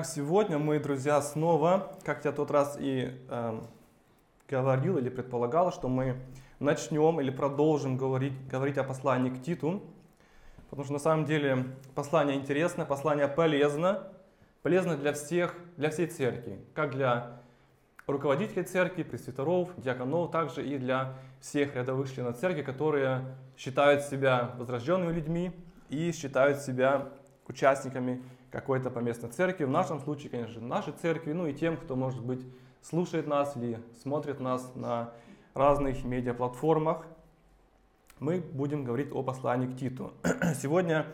Итак, сегодня мы, друзья, снова, как я тот раз и э, говорил или предполагал, что мы начнем или продолжим говорить, говорить о послании к Титу, потому что на самом деле послание интересно, послание полезно, полезно для всех, для всей церкви, как для руководителей церкви, пресвитеров, диаконов, также и для всех рядовых членов церкви, которые считают себя возрожденными людьми и считают себя участниками какой-то поместной церкви. В нашем случае, конечно, нашей церкви, ну и тем, кто, может быть, слушает нас или смотрит нас на разных медиаплатформах. Мы будем говорить о послании к Титу. Сегодня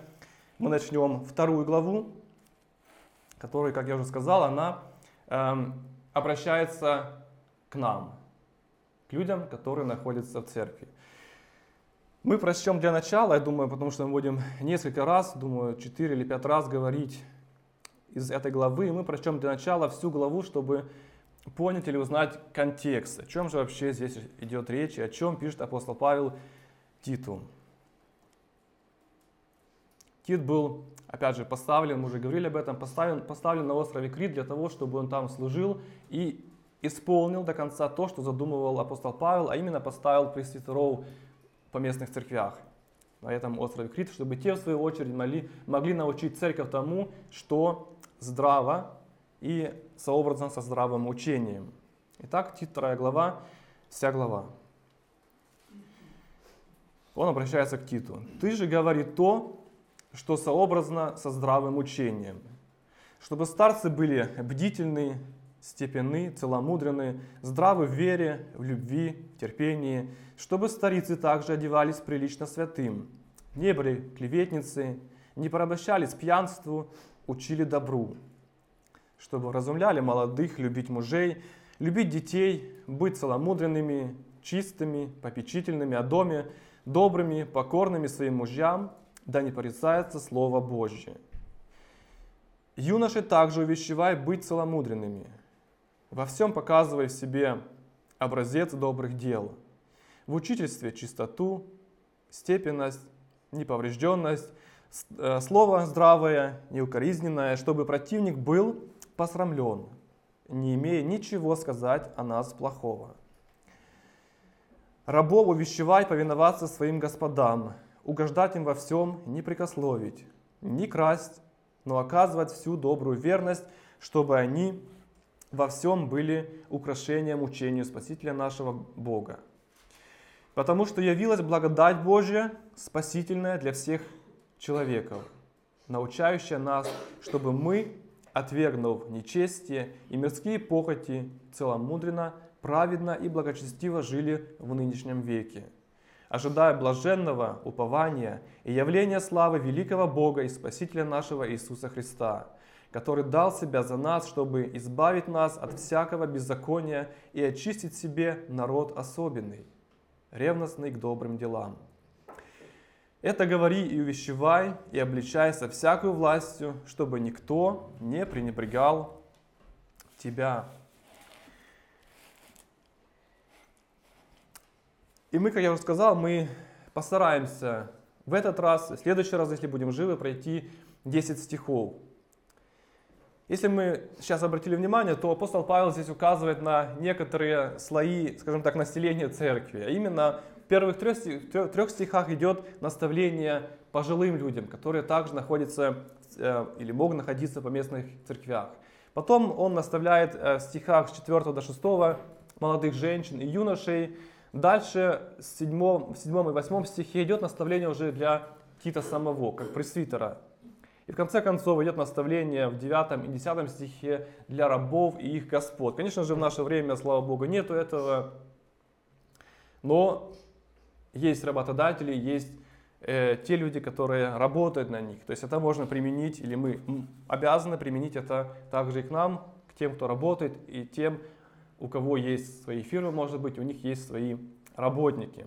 мы начнем вторую главу, которая, как я уже сказал, она эм, обращается к нам, к людям, которые находятся в церкви. Мы прочтем для начала, я думаю, потому что мы будем несколько раз, думаю, 4 или 5 раз говорить из этой главы. И мы прочтем для начала всю главу, чтобы понять или узнать контекст. О чем же вообще здесь идет речь и о чем пишет апостол Павел Титу. Тит был, опять же, поставлен, мы уже говорили об этом, поставлен, поставлен на острове Крит для того, чтобы он там служил и исполнил до конца то, что задумывал апостол Павел, а именно поставил пресвитеров по местных церквях на этом острове Крит, чтобы те, в свою очередь, могли, могли научить церковь тому, что здраво и сообразно со здравым учением. Итак, Тит 2 глава, вся глава. Он обращается к Титу. «Ты же говори то, что сообразно со здравым учением, чтобы старцы были бдительны, степенны, целомудренны, здравы в вере, в любви, в терпении, чтобы старицы также одевались прилично святым, не были клеветницы, не порабощались пьянству, учили добру, чтобы разумляли молодых любить мужей, любить детей, быть целомудренными, чистыми, попечительными о доме, добрыми, покорными своим мужьям, да не порицается Слово Божье. Юноши также увещевай быть целомудренными, во всем показывай в себе образец добрых дел, в учительстве чистоту, степенность, неповрежденность, слово здравое, неукоризненное, чтобы противник был посрамлен, не имея ничего сказать о нас плохого. Рабов увещевай повиноваться своим господам, угождать им во всем, не прикословить, не красть, но оказывать всю добрую верность, чтобы они во всем были украшением учению Спасителя нашего Бога. Потому что явилась благодать Божья, спасительная для всех человеков, научающая нас, чтобы мы, отвергнув нечестие и мирские похоти, целомудренно, праведно и благочестиво жили в нынешнем веке, ожидая блаженного упования и явления славы великого Бога и Спасителя нашего Иисуса Христа, который дал себя за нас, чтобы избавить нас от всякого беззакония и очистить себе народ особенный, ревностный к добрым делам. Это говори и увещевай, и обличай со всякой властью, чтобы никто не пренебрегал тебя. И мы, как я уже сказал, мы постараемся в этот раз, в следующий раз, если будем живы, пройти 10 стихов. Если мы сейчас обратили внимание, то апостол Павел здесь указывает на некоторые слои, скажем так, населения церкви, а именно первых трех, трех стихах идет наставление пожилым людям, которые также находятся э, или могут находиться по местных церквях. Потом он наставляет э, в стихах с 4 до 6 молодых женщин и юношей. Дальше в 7, в 7 и 8 стихе идет наставление уже для Тита самого, как пресвитера. И в конце концов идет наставление в 9 и 10 стихе для рабов и их господ. Конечно же, в наше время, слава Богу, нету этого. Но есть работодатели, есть э, те люди, которые работают на них. То есть это можно применить, или мы обязаны применить это также и к нам, к тем, кто работает, и тем, у кого есть свои фирмы, может быть, у них есть свои работники.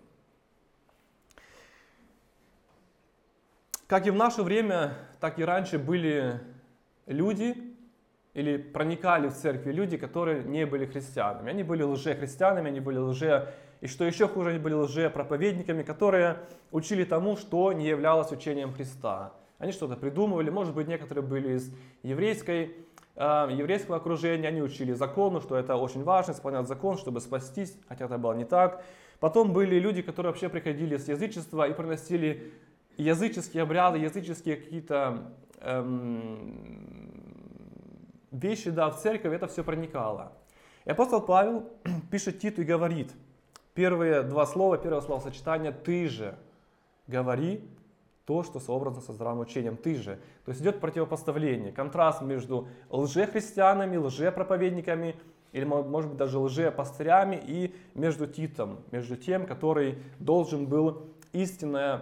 Как и в наше время, так и раньше были люди, или проникали в церкви люди, которые не были христианами. Они были лже-христианами, они были лже и что еще хуже, они были лжепроповедниками, которые учили тому, что не являлось учением Христа. Они что-то придумывали, может быть, некоторые были из еврейской э, еврейского окружения, они учили закону, что это очень важно, исполнять закон, чтобы спастись, хотя это было не так. Потом были люди, которые вообще приходили с язычества и приносили языческие обряды, языческие какие-то эм, вещи да, в церковь, это все проникало. И апостол Павел пишет Титу и говорит, первые два слова, первое словосочетание «ты же» говори то, что сообразно со здравым учением, ты же. То есть идет противопоставление, контраст между лжехристианами, лжепроповедниками, или, может быть, даже лжепастырями, и между Титом, между тем, который должен был истинное,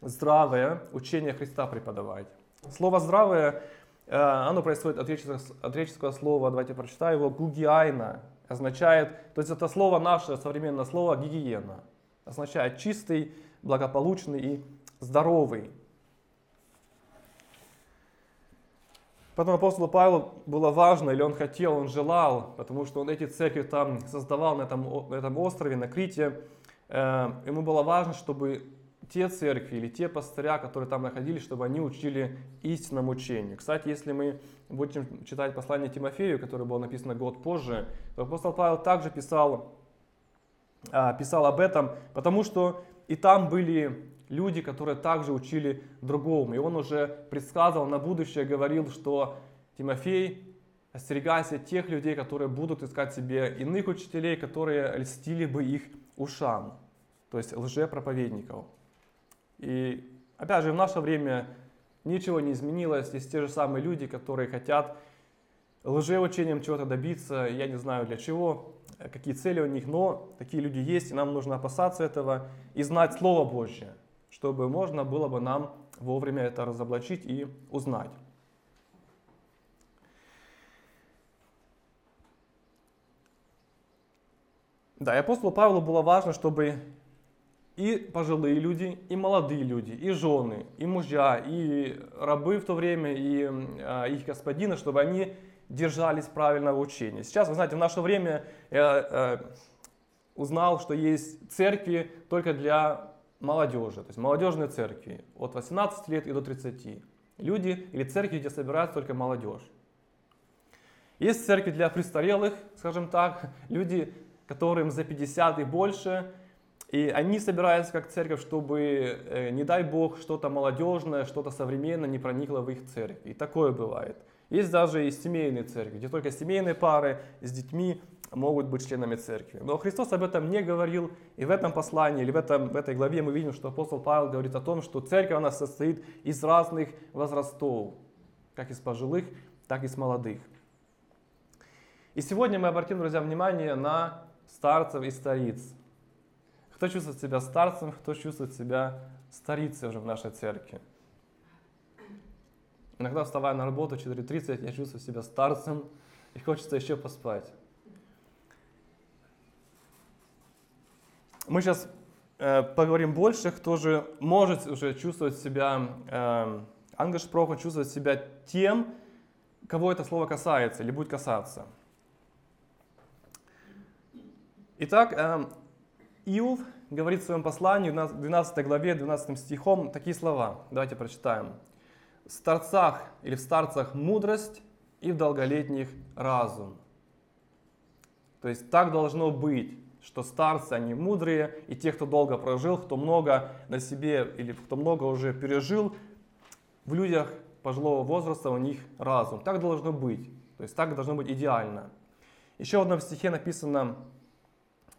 здравое учение Христа преподавать. Слово «здравое» э, оно происходит от греческого, от греческого слова, давайте прочитаю его, гугиайна, означает, то есть это слово наше современное слово гигиена, означает чистый, благополучный и здоровый. Потом апостолу Павлу было важно, или он хотел, он желал, потому что он эти церкви там создавал на этом, на этом острове, на Крите. Э, ему было важно, чтобы те церкви или те пастыря, которые там находились, чтобы они учили истинному учению. Кстати, если мы будем читать послание Тимофею, которое было написано год позже, то апостол Павел также писал, а, писал об этом, потому что и там были люди, которые также учили другому. И он уже предсказывал на будущее, говорил, что Тимофей, остерегайся тех людей, которые будут искать себе иных учителей, которые льстили бы их ушам, то есть лжепроповедников. И опять же, в наше время ничего не изменилось, есть те же самые люди, которые хотят лжеучением чего-то добиться, я не знаю для чего, какие цели у них, но такие люди есть, и нам нужно опасаться этого и знать Слово Божье чтобы можно было бы нам вовремя это разоблачить и узнать. Да, и апостолу Павлу было важно, чтобы и пожилые люди, и молодые люди, и жены, и мужья, и рабы в то время, и э, их господины, чтобы они держались правильного учения. Сейчас, вы знаете, в наше время я э, узнал, что есть церкви только для молодежи, то есть молодежные церкви от 18 лет и до 30. Люди или церкви, где собирается только молодежь. Есть церкви для престарелых, скажем так, люди, которым за 50 и больше, и они собираются как церковь, чтобы, э, не дай бог, что-то молодежное, что-то современное не проникло в их церковь. И такое бывает. Есть даже и семейные церкви, где только семейные пары с детьми могут быть членами церкви. Но Христос об этом не говорил, и в этом послании, или в, этом, в этой главе мы видим, что апостол Павел говорит о том, что церковь она состоит из разных возрастов, как из пожилых, так и из молодых. И сегодня мы обратим, друзья, внимание на старцев и стариц. Кто чувствует себя старцем, кто чувствует себя старицей уже в нашей церкви. Иногда вставая на работу в 4.30, я чувствую себя старцем и хочется еще поспать. Мы сейчас э, поговорим больше, кто же может уже чувствовать себя, э, ангешпроха, чувствовать себя тем, кого это слово касается или будет касаться. Итак, э, Иов говорит в своем послании в 12 главе, 12 стихом такие слова. Давайте прочитаем. В старцах или в старцах мудрость и в долголетних разум. То есть так должно быть что старцы, они мудрые, и те, кто долго прожил, кто много на себе или кто много уже пережил, в людях пожилого возраста у них разум. Так должно быть. То есть так должно быть идеально. Еще в одном стихе написано,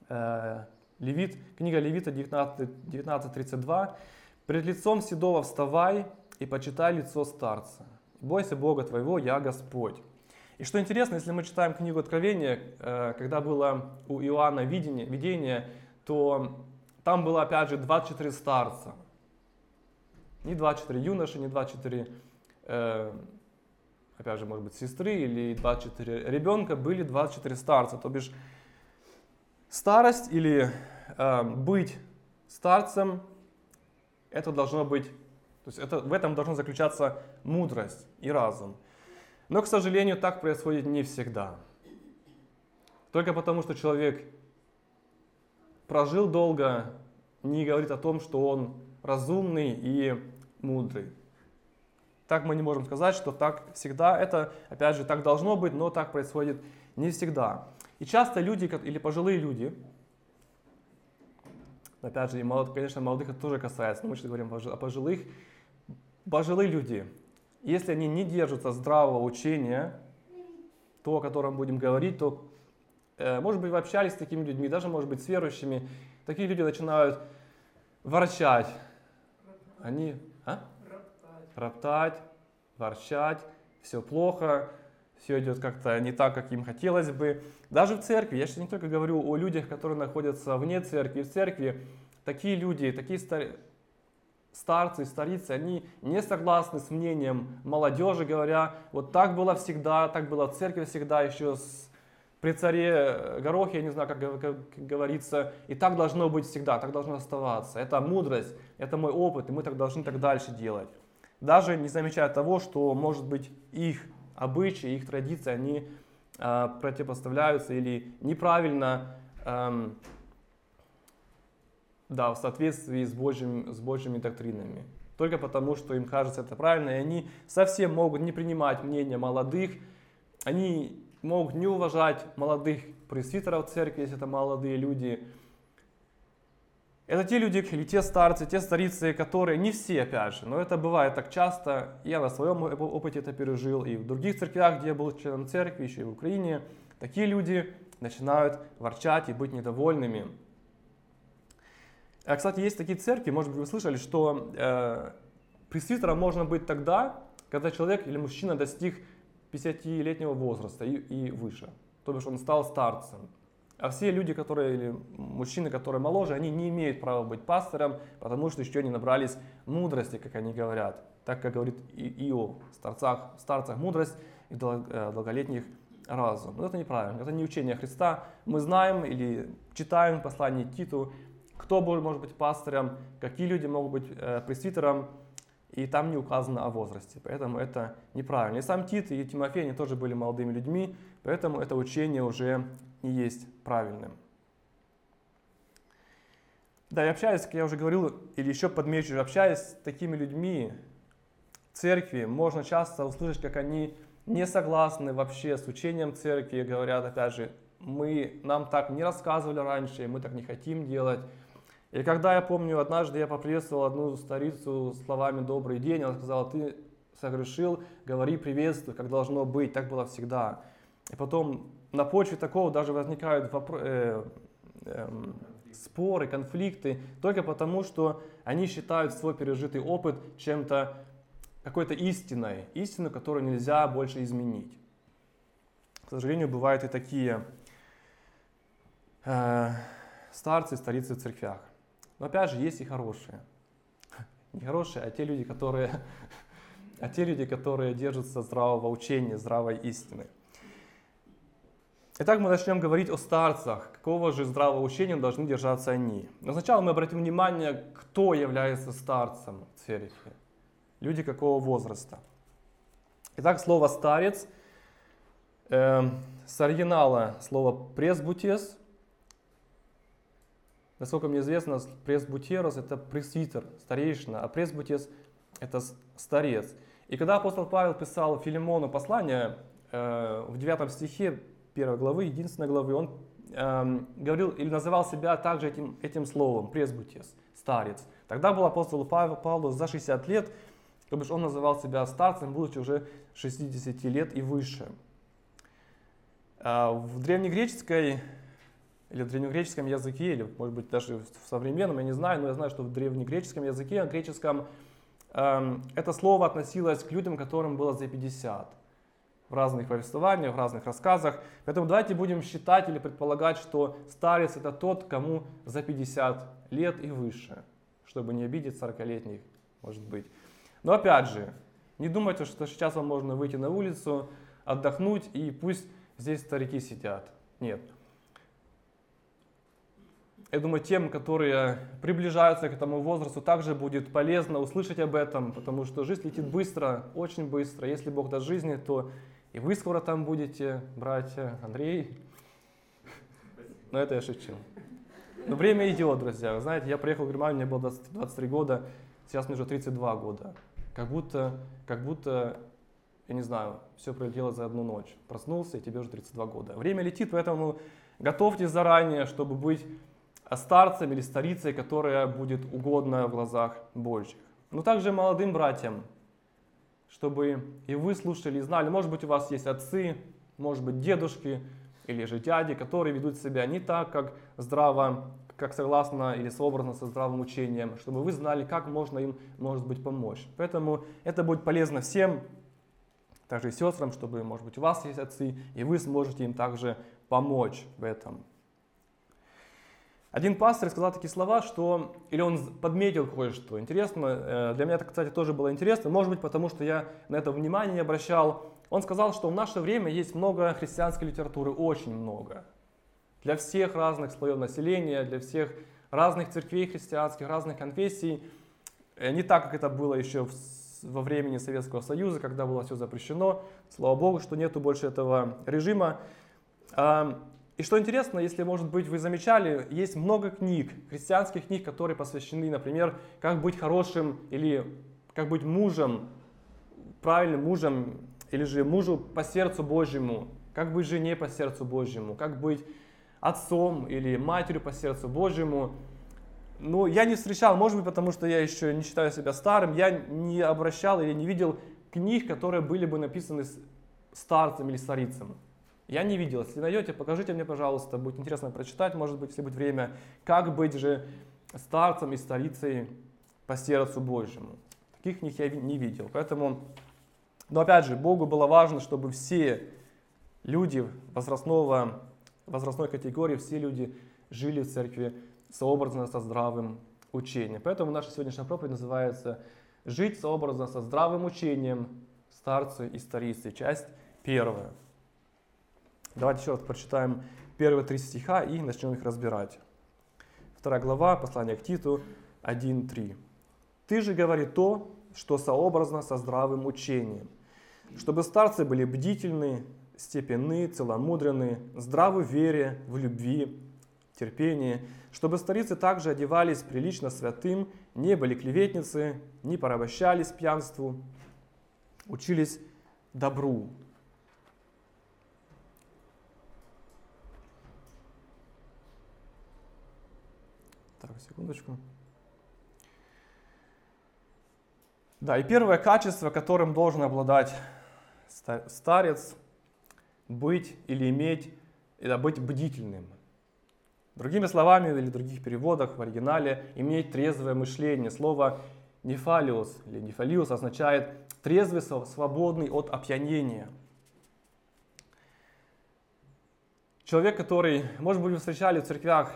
э, Левит, книга Левита 19.32, «Перед лицом седого вставай и почитай лицо старца. Бойся Бога твоего, я Господь». И что интересно, если мы читаем книгу Откровения, э, когда было у Иоанна видение, видение, то там было опять же 24 старца. Не 24 юноши, не 24, э, опять же, может быть, сестры или 24 ребенка, были 24 старца. То бишь старость или э, быть старцем, это должно быть, то есть это, в этом должна заключаться мудрость и разум. Но, к сожалению, так происходит не всегда. Только потому, что человек прожил долго, не говорит о том, что он разумный и мудрый. Так мы не можем сказать, что так всегда. Это, опять же, так должно быть, но так происходит не всегда. И часто люди, или пожилые люди, опять же, и молод, конечно, молодых это тоже касается, но мы сейчас говорим о пожилых, пожилые люди, если они не держатся здравого учения, то, о котором будем говорить, то, э, может быть, вы общались с такими людьми, даже, может быть, с верующими, такие люди начинают ворчать. Они, а? Роптать. Роптать, ворчать, все плохо, все идет как-то не так, как им хотелось бы. Даже в церкви, я сейчас не только говорю о людях, которые находятся вне церкви, в церкви, такие люди, такие стар... старцы, старицы, они не согласны с мнением молодежи, говоря, вот так было всегда, так было в церкви всегда, еще с... при царе Горохе, я не знаю, как, как, как говорится, и так должно быть всегда, так должно оставаться. Это мудрость, это мой опыт, и мы так должны так дальше делать. Даже не замечая того, что, может быть, их обычаи, их традиции, они э, противопоставляются или неправильно, э, да, в соответствии с, Божьим, с Божьими доктринами. Только потому, что им кажется это правильно, и они совсем могут не принимать мнение молодых, они могут не уважать молодых пресвитеров церкви, если это молодые люди, это те люди или те старцы, те старицы, которые не все, опять же, но это бывает так часто. Я на своем опыте это пережил, и в других церквях, где я был членом церкви, еще и в Украине, такие люди начинают ворчать и быть недовольными. А, кстати, есть такие церкви, может быть, вы слышали, что э, пресвитером можно быть тогда, когда человек или мужчина достиг 50-летнего возраста и, и выше. То бишь он стал старцем. А все люди, которые, или мужчины, которые моложе, они не имеют права быть пастором, потому что еще не набрались мудрости, как они говорят. Так как говорит Иов, в старцах, в старцах мудрость и э, долголетних разум. Но это неправильно, это не учение Христа. Мы знаем или читаем послание Титу, кто может быть пастором, какие люди могут быть э, пресвитером, и там не указано о возрасте. Поэтому это неправильно. И сам Тит, и Тимофей, они тоже были молодыми людьми, поэтому это учение уже не есть правильным. Да, и общаясь, как я уже говорил, или еще подмечу, общаясь с такими людьми в церкви, можно часто услышать, как они не согласны вообще с учением церкви, говорят, опять же, мы, нам так не рассказывали раньше, мы так не хотим делать. И когда я помню, однажды я поприветствовал одну старицу словами «добрый день», она сказала, ты согрешил, говори приветствую, как должно быть, так было всегда. И потом на почве такого даже возникают вопро- э, э, споры, конфликты, только потому, что они считают свой пережитый опыт чем-то, какой-то истиной, истину, которую нельзя больше изменить. К сожалению, бывают и такие э, старцы, старицы в церквях. Но опять же, есть и хорошие. Не хорошие, а те люди, которые, а те люди, которые держатся здравого учения, здравой истины. Итак, мы начнем говорить о старцах. Какого же здравого учения должны держаться они? Но сначала мы обратим внимание, кто является старцем в церкви. Люди какого возраста. Итак, слово «старец» э, с оригинала слово «пресбутес». Насколько мне известно, пресбутерос – это пресвитер, старейшина, а пресбутес – это старец. И когда апостол Павел писал Филимону послание, э, в 9 стихе первой главы, единственной главы, он эм, говорил или называл себя также этим, этим словом, пресбутес, старец. Тогда был апостол Павел, Павлу за 60 лет, то бишь он называл себя старцем, будучи уже 60 лет и выше. А в древнегреческой или в древнегреческом языке, или может быть даже в современном, я не знаю, но я знаю, что в древнегреческом языке, греческом, эм, это слово относилось к людям, которым было за 50 в разных повествованиях, в разных рассказах. Поэтому давайте будем считать или предполагать, что старец это тот, кому за 50 лет и выше, чтобы не обидеть 40-летних, может быть. Но опять же, не думайте, что сейчас вам можно выйти на улицу, отдохнуть и пусть здесь старики сидят. Нет. Я думаю, тем, которые приближаются к этому возрасту, также будет полезно услышать об этом, потому что жизнь летит быстро, очень быстро. Если Бог даст жизни, то и вы скоро там будете, братья, Андрей. Но это я шучу. Но время идет, друзья. Вы знаете, я приехал в Германию, мне было 20, 23 года, сейчас мне уже 32 года. как будто, как будто, я не знаю, все пролетело за одну ночь. Проснулся, и тебе уже 32 года. Время летит, поэтому готовьтесь заранее, чтобы быть старцем или старицей, которая будет угодна в глазах Божьих. Но также молодым братьям, чтобы и вы слушали и знали, может быть, у вас есть отцы, может быть, дедушки или же дяди, которые ведут себя не так, как здраво, как согласно или сообразно со здравым учением, чтобы вы знали, как можно им, может быть, помочь. Поэтому это будет полезно всем, также и сестрам, чтобы, может быть, у вас есть отцы, и вы сможете им также помочь в этом. Один пастор сказал такие слова, что, или он подметил кое-что. Интересно, э, для меня это, кстати, тоже было интересно, может быть, потому что я на это внимание не обращал. Он сказал, что в наше время есть много христианской литературы, очень много. Для всех разных слоев населения, для всех разных церквей христианских, разных конфессий. Э, не так, как это было еще во времени Советского Союза, когда было все запрещено. Слава Богу, что нету больше этого режима. И что интересно, если, может быть, вы замечали, есть много книг, христианских книг, которые посвящены, например, как быть хорошим или как быть мужем, правильным мужем, или же мужу по сердцу Божьему, как быть жене по сердцу Божьему, как быть отцом или матерью по сердцу Божьему. Ну, я не встречал, может быть, потому что я еще не считаю себя старым, я не обращал или не видел книг, которые были бы написаны старцем или старицем. Я не видел. Если найдете, покажите мне, пожалуйста. Будет интересно прочитать, может быть, если будет время. Как быть же старцем и старицей по сердцу Божьему. Таких них я не видел. Поэтому, но опять же, Богу было важно, чтобы все люди возрастного, возрастной категории, все люди жили в церкви сообразно со здравым учением. Поэтому наша сегодняшняя проповедь называется «Жить сообразно со здравым учением старцы и старицы». Часть первая. Давайте еще раз прочитаем первые три стиха и начнем их разбирать. Вторая глава, послание к Титу 1.3. «Ты же говори то, что сообразно со здравым учением, чтобы старцы были бдительны, степенны, целомудренны, здравы в вере, в любви, терпении, чтобы старицы также одевались прилично святым, не были клеветницы, не порабощались пьянству, учились добру, Так, секундочку. Да, и первое качество, которым должен обладать старец, быть или иметь, это быть бдительным. Другими словами или в других переводах в оригинале, иметь трезвое мышление. Слово нефалиус или нефалиус означает трезвый, свободный от опьянения. Человек, который, может быть, вы встречали в церквях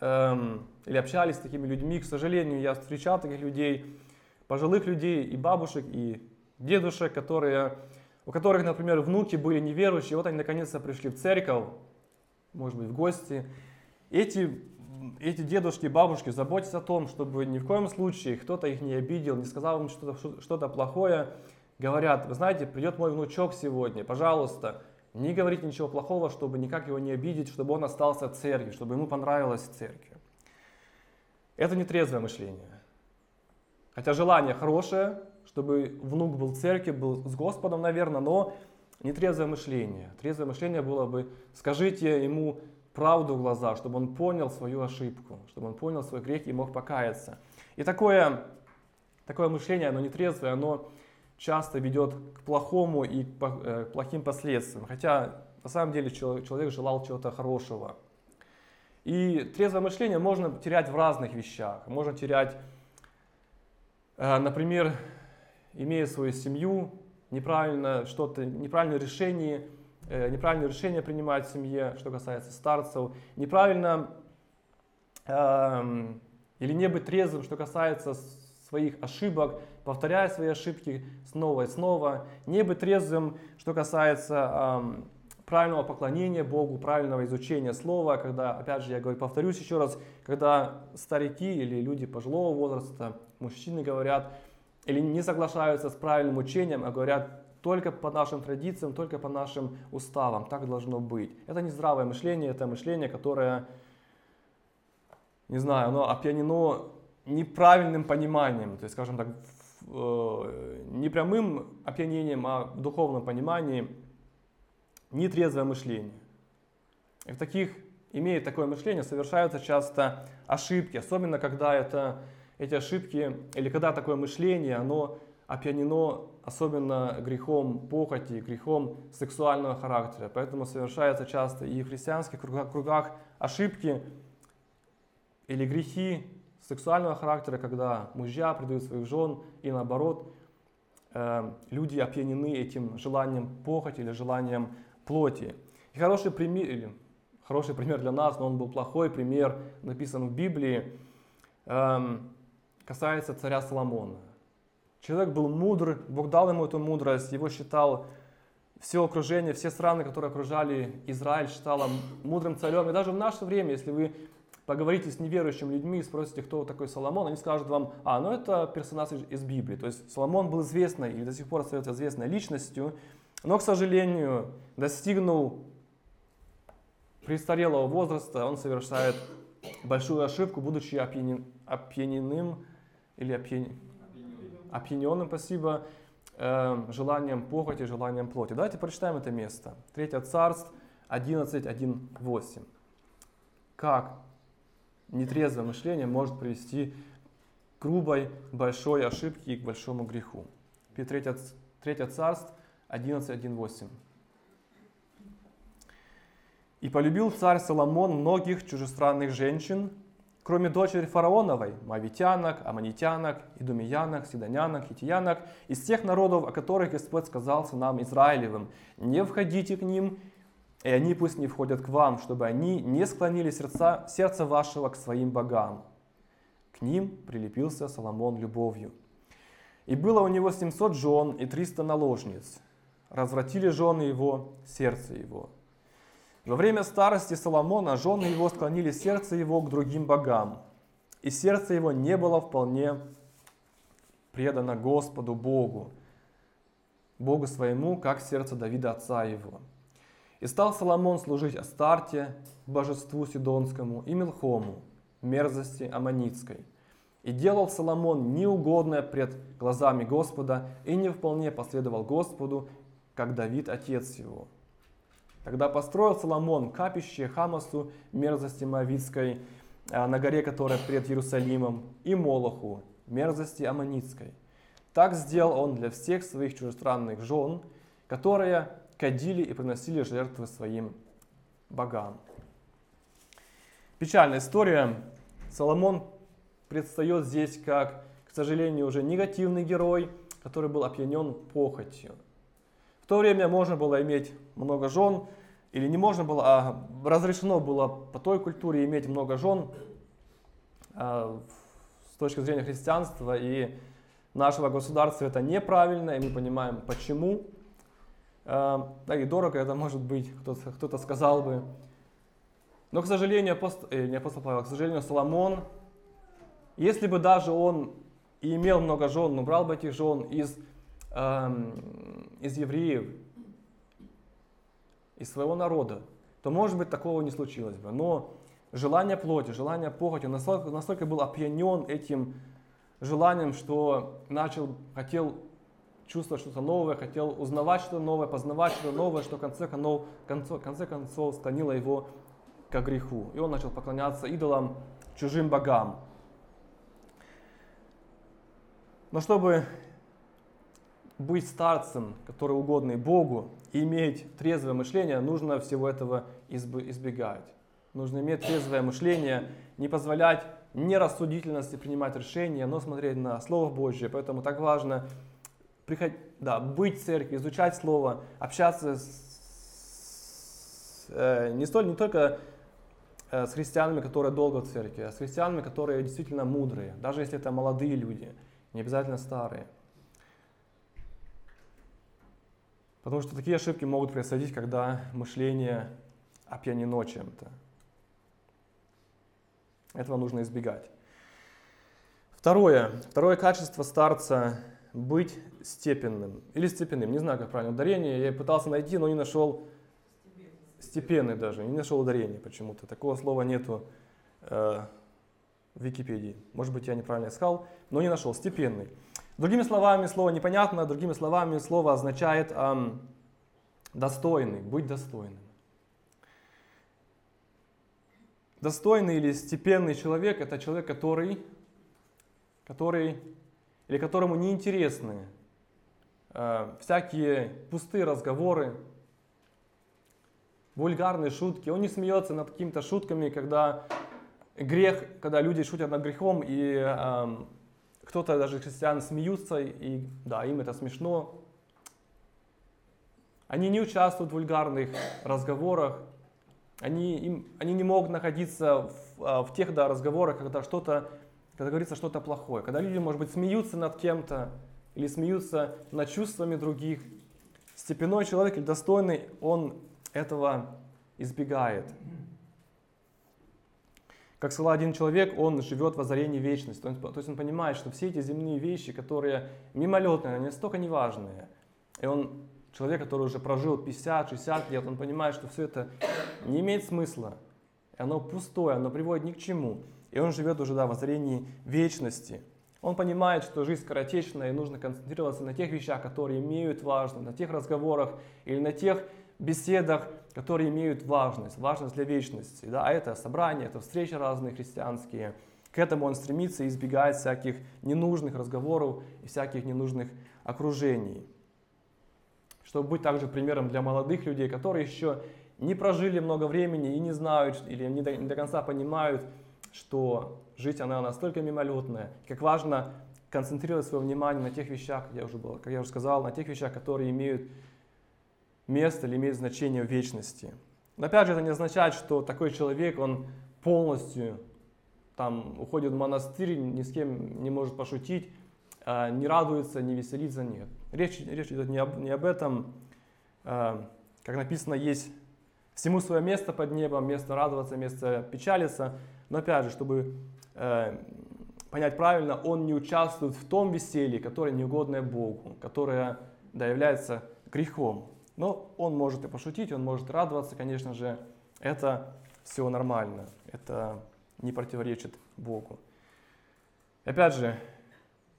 эм, или общались с такими людьми. К сожалению, я встречал таких людей, пожилых людей, и бабушек, и дедушек, которые, у которых, например, внуки были неверующие, вот они наконец-то пришли в церковь, может быть, в гости. Эти, эти дедушки и бабушки заботятся о том, чтобы ни в коем случае кто-то их не обидел, не сказал им что-то что плохое. Говорят, вы знаете, придет мой внучок сегодня, пожалуйста, не говорить ничего плохого, чтобы никак его не обидеть, чтобы он остался в церкви, чтобы ему понравилось в церкви. Это не трезвое мышление. Хотя желание хорошее, чтобы внук был в церкви, был с Господом, наверное, но не трезвое мышление. Трезвое мышление было бы, скажите ему правду в глаза, чтобы он понял свою ошибку, чтобы он понял свой грех и мог покаяться. И такое, такое мышление, оно не трезвое, оно часто ведет к плохому и к э, плохим последствиям. Хотя на самом деле человек желал чего-то хорошего. И трезвое мышление можно терять в разных вещах. Можно терять, э, например, имея свою семью, неправильно что-то, неправильное решение, э, неправильное решение принимать в семье, что касается старцев, неправильно эм, или не быть трезвым, что касается своих ошибок, повторяя свои ошибки снова и снова, не быть трезвым, что касается эм, правильного поклонения Богу, правильного изучения слова, когда, опять же, я говорю, повторюсь еще раз, когда старики или люди пожилого возраста, мужчины говорят, или не соглашаются с правильным учением, а говорят только по нашим традициям, только по нашим уставам, так должно быть. Это не здравое мышление, это мышление, которое, не знаю, оно опьянено неправильным пониманием, то есть, скажем так, не прямым опьянением, а в духовном понимании нетрезвое мышление. И в таких, имея такое мышление, совершаются часто ошибки, особенно когда это, эти ошибки, или когда такое мышление, оно опьянено особенно грехом похоти, грехом сексуального характера. Поэтому совершаются часто и в христианских кругах, кругах ошибки или грехи сексуального характера, когда мужья предают своих жен и наоборот, э, люди опьянены этим желанием похоти или желанием плоти. И хороший пример, или хороший пример для нас, но он был плохой пример, написан в Библии, э, касается царя Соломона. Человек был мудр, Бог дал ему эту мудрость, его считал все окружение, все страны, которые окружали Израиль, считало мудрым царем. И даже в наше время, если вы поговорите с неверующими людьми и спросите, кто такой Соломон, они скажут вам, а, ну это персонаж из Библии. То есть Соломон был известной и до сих пор остается известной личностью, но, к сожалению, достигнул престарелого возраста, он совершает большую ошибку, будучи опьянен, опьяненным или опьяненным опьяненным, спасибо, э, желанием похоти, желанием плоти. Давайте прочитаем это место. Третье царство 11.1.8. Как нетрезвое мышление может привести к грубой, большой ошибке и к большому греху. Третье, третье царство 11.1.8. «И полюбил царь Соломон многих чужестранных женщин, Кроме дочери фараоновой, мавитянок, аманитянок, идумиянок, сидонянок, хитиянок, из тех народов, о которых Господь сказал сынам Израилевым, не входите к ним, и они пусть не входят к вам, чтобы они не склонили сердца, сердце вашего к своим богам. К ним прилепился Соломон любовью. И было у него 700 жен и 300 наложниц. Развратили жены его, сердце его. Во время старости Соломона жены его склонили сердце его к другим богам, и сердце его не было вполне предано Господу Богу, Богу своему, как сердце Давида отца его. И стал Соломон служить Астарте, божеству Сидонскому, и Милхому, мерзости Аманицкой. И делал Соломон неугодное пред глазами Господа, и не вполне последовал Господу, как Давид, отец его. Тогда построил Соломон капище Хамасу, мерзости Моавицкой, э, на горе, которая пред Иерусалимом, и Молоху, мерзости Аманицкой. Так сделал он для всех своих чужестранных жен, которые кадили и приносили жертвы своим богам. Печальная история. Соломон предстает здесь как, к сожалению, уже негативный герой, который был опьянен похотью то время можно было иметь много жен, или не можно было, а разрешено было по той культуре иметь много жен а, с точки зрения христианства и нашего государства это неправильно, и мы понимаем почему. А, да и дорого это может быть, кто-то, кто сказал бы. Но, к сожалению, апостол, э, не апостол Павел, к сожалению, Соломон, если бы даже он и имел много жен, но брал бы этих жен из Эм, из евреев, из своего народа, то, может быть, такого не случилось бы. Но желание плоти, желание похоти, он настолько, настолько был опьянен этим желанием, что начал, хотел чувствовать что-то новое, хотел узнавать что-то новое, познавать что-то новое, что в конце концов, концов, конце концов склонило его к греху. И он начал поклоняться идолам, чужим богам. Но чтобы быть старцем, который угодный Богу, и иметь трезвое мышление, нужно всего этого избегать. Нужно иметь трезвое мышление, не позволять нерассудительности принимать решения, но смотреть на Слово Божье. Поэтому так важно приходить, да, быть в церкви, изучать Слово, общаться с, э, не, столь, не только э, с христианами, которые долго в церкви, а с христианами, которые действительно мудрые, даже если это молодые люди, не обязательно старые. Потому что такие ошибки могут происходить, когда мышление опьянено чем-то. Этого нужно избегать. Второе. Второе качество старца – быть степенным. Или степенным. Не знаю, как правильно ударение. Я пытался найти, но не нашел степенный даже. Не нашел ударение почему-то. Такого слова нету э, в Википедии. Может быть, я неправильно искал, но не нашел. Степенный. Другими словами, слово непонятно, другими словами, слово означает эм, достойный, быть достойным. Достойный или степенный человек – это человек, который, который или которому неинтересны э, всякие пустые разговоры, вульгарные шутки. Он не смеется над какими-то шутками, когда грех, когда люди шутят над грехом, и э, кто-то даже христиан смеются, и да, им это смешно. Они не участвуют в вульгарных разговорах, они, им, они не могут находиться в, а, в тех да, разговорах, когда что-то, когда говорится что-то плохое. Когда люди, может быть, смеются над кем-то или смеются над чувствами других. Степенной человек или достойный, он этого избегает. Как сказал один человек, он живет в озарении вечности. То есть он понимает, что все эти земные вещи, которые мимолетные, они настолько неважные. И он человек, который уже прожил 50-60 лет, он понимает, что все это не имеет смысла. И оно пустое, оно приводит ни к чему. И он живет уже да, в озарении вечности. Он понимает, что жизнь скоротечная, и нужно концентрироваться на тех вещах, которые имеют важность, на тех разговорах или на тех беседах, которые имеют важность, важность для вечности. Да? А это собрания, это встречи разные христианские. К этому он стремится и избегает всяких ненужных разговоров и всяких ненужных окружений чтобы быть также примером для молодых людей, которые еще не прожили много времени и не знают или не до, не до конца понимают, что жизнь она настолько мимолетная, как важно концентрировать свое внимание на тех вещах, как я уже, был, как я уже сказал, на тех вещах, которые имеют место или имеют значение в вечности. Но опять же, это не означает, что такой человек, он полностью там уходит в монастырь, ни с кем не может пошутить, а, не радуется, не веселится, нет. Речь, речь идет не об, не об этом. А, как написано, есть всему свое место под небом, место радоваться, место печалиться. Но опять же, чтобы э, понять правильно, он не участвует в том веселье, которое неугодное Богу, которое да, является грехом. Но он может и пошутить, он может радоваться, конечно же. Это все нормально, это не противоречит Богу. Опять же,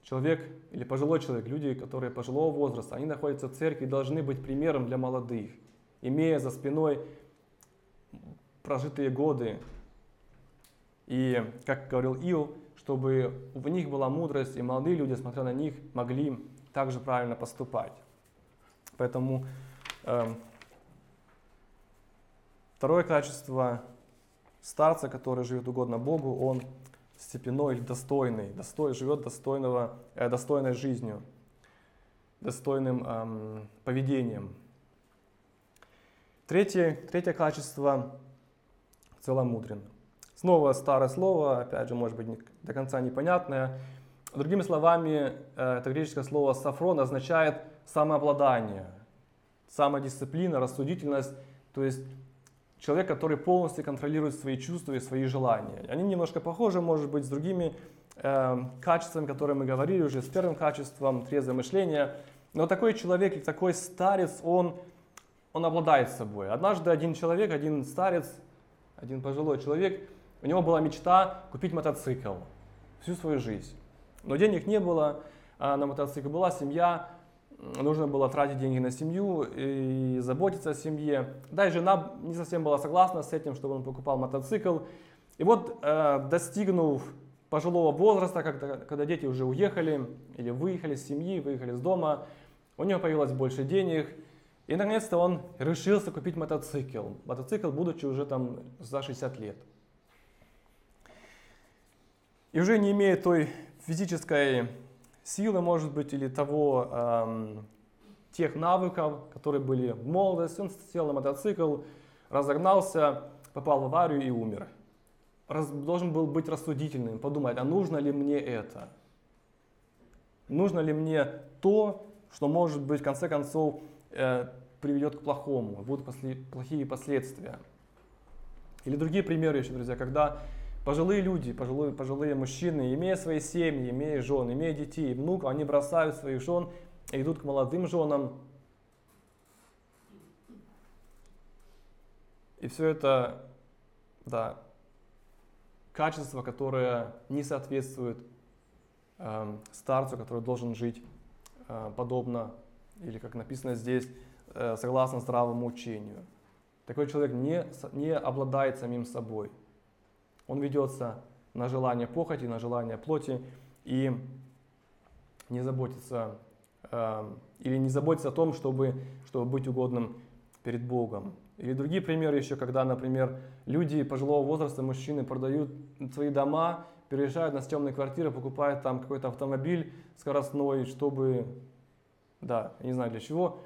человек или пожилой человек, люди, которые пожилого возраста, они находятся в церкви и должны быть примером для молодых, имея за спиной прожитые годы. И, как говорил Иов, чтобы в них была мудрость, и молодые люди, смотря на них, могли также правильно поступать. Поэтому э, второе качество старца, который живет угодно Богу, он степенной или достойный, достой, живет достойного, э, достойной жизнью, достойным эм, поведением. Третье, третье качество – целомудрен. Снова старое слово, опять же, может быть, не, до конца непонятное. Другими словами, э, это греческое слово «сафрон» означает самообладание, самодисциплина, рассудительность, то есть человек, который полностью контролирует свои чувства и свои желания. Они немножко похожи, может быть, с другими э, качествами, которые мы говорили уже, с первым качеством трезвое мышление. Но такой человек, такой старец, он, он обладает собой. Однажды один человек, один старец, один пожилой человек, у него была мечта купить мотоцикл всю свою жизнь. Но денег не было, а на мотоцикл была семья, нужно было тратить деньги на семью и заботиться о семье. Да, и жена не совсем была согласна с этим, чтобы он покупал мотоцикл. И вот, э, достигнув пожилого возраста, когда, дети уже уехали или выехали с семьи, выехали с дома, у него появилось больше денег, и наконец-то он решился купить мотоцикл. Мотоцикл, будучи уже там за 60 лет. И уже не имея той физической силы, может быть, или того, эм, тех навыков, которые были в молодости. Он сел на мотоцикл, разогнался, попал в аварию и умер. Раз, должен был быть рассудительным, подумать, а нужно ли мне это? Нужно ли мне то, что может быть в конце концов э, приведет к плохому, будут после, плохие последствия. Или другие примеры еще, друзья, когда Пожилые люди, пожилые, пожилые мужчины, имея свои семьи, имея жен, имея детей, внуков, они бросают своих жен и идут к молодым женам. И все это, да, качество, которое не соответствует э, старцу, который должен жить э, подобно, или как написано здесь, э, согласно здравому учению. Такой человек не, не обладает самим собой. Он ведется на желание похоти, на желание плоти и не заботится э, или не заботится о том, чтобы, чтобы быть угодным перед Богом. Или другие примеры еще, когда, например, люди пожилого возраста, мужчины продают свои дома, переезжают на съемные квартиры, покупают там какой-то автомобиль скоростной, чтобы, да, не знаю для чего,